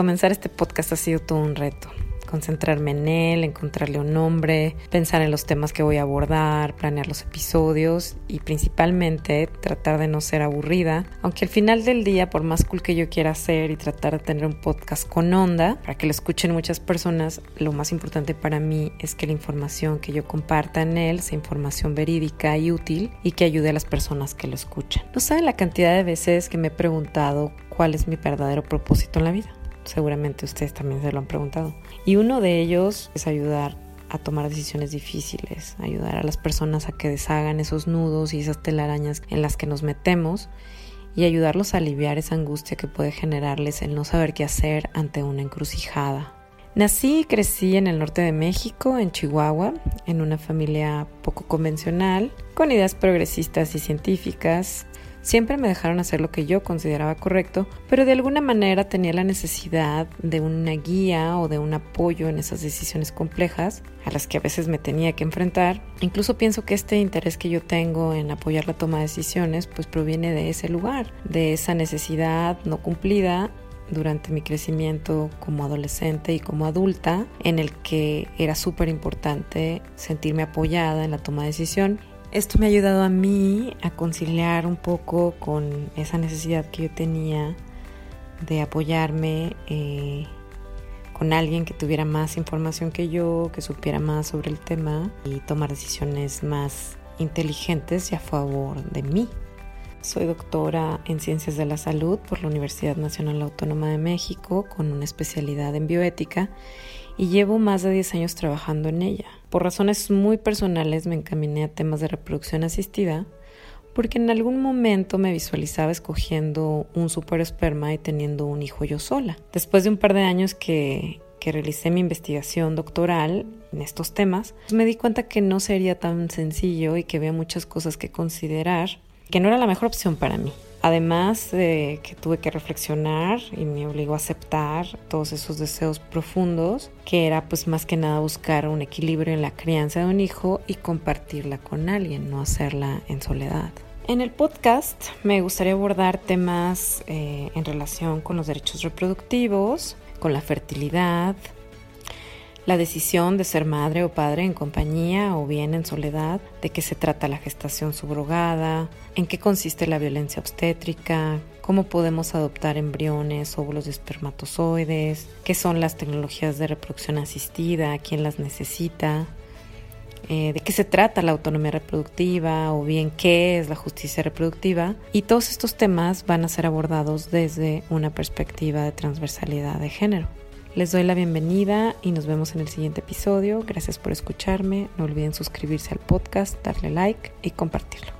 Comenzar este podcast ha sido todo un reto. Concentrarme en él, encontrarle un nombre, pensar en los temas que voy a abordar, planear los episodios y principalmente tratar de no ser aburrida. Aunque al final del día, por más cool que yo quiera hacer y tratar de tener un podcast con onda, para que lo escuchen muchas personas, lo más importante para mí es que la información que yo comparta en él sea información verídica y útil y que ayude a las personas que lo escuchan. No saben la cantidad de veces que me he preguntado cuál es mi verdadero propósito en la vida seguramente ustedes también se lo han preguntado. Y uno de ellos es ayudar a tomar decisiones difíciles, ayudar a las personas a que deshagan esos nudos y esas telarañas en las que nos metemos y ayudarlos a aliviar esa angustia que puede generarles el no saber qué hacer ante una encrucijada. Nací y crecí en el norte de México, en Chihuahua, en una familia poco convencional, con ideas progresistas y científicas, Siempre me dejaron hacer lo que yo consideraba correcto, pero de alguna manera tenía la necesidad de una guía o de un apoyo en esas decisiones complejas a las que a veces me tenía que enfrentar. Incluso pienso que este interés que yo tengo en apoyar la toma de decisiones pues proviene de ese lugar, de esa necesidad no cumplida durante mi crecimiento como adolescente y como adulta, en el que era súper importante sentirme apoyada en la toma de decisión esto me ha ayudado a mí a conciliar un poco con esa necesidad que yo tenía de apoyarme eh, con alguien que tuviera más información que yo, que supiera más sobre el tema y tomar decisiones más inteligentes y a favor de mí. Soy doctora en Ciencias de la Salud por la Universidad Nacional Autónoma de México con una especialidad en bioética y llevo más de 10 años trabajando en ella. Por razones muy personales me encaminé a temas de reproducción asistida porque en algún momento me visualizaba escogiendo un superesperma y teniendo un hijo yo sola. Después de un par de años que, que realicé mi investigación doctoral en estos temas, me di cuenta que no sería tan sencillo y que había muchas cosas que considerar, que no era la mejor opción para mí. Además de que tuve que reflexionar y me obligó a aceptar todos esos deseos profundos, que era pues más que nada buscar un equilibrio en la crianza de un hijo y compartirla con alguien, no hacerla en soledad. En el podcast me gustaría abordar temas eh, en relación con los derechos reproductivos, con la fertilidad, la decisión de ser madre o padre en compañía o bien en soledad, de qué se trata la gestación subrogada, en qué consiste la violencia obstétrica, cómo podemos adoptar embriones, óvulos y espermatozoides, qué son las tecnologías de reproducción asistida, quién las necesita, eh, de qué se trata la autonomía reproductiva o bien qué es la justicia reproductiva. Y todos estos temas van a ser abordados desde una perspectiva de transversalidad de género. Les doy la bienvenida y nos vemos en el siguiente episodio. Gracias por escucharme. No olviden suscribirse al podcast, darle like y compartirlo.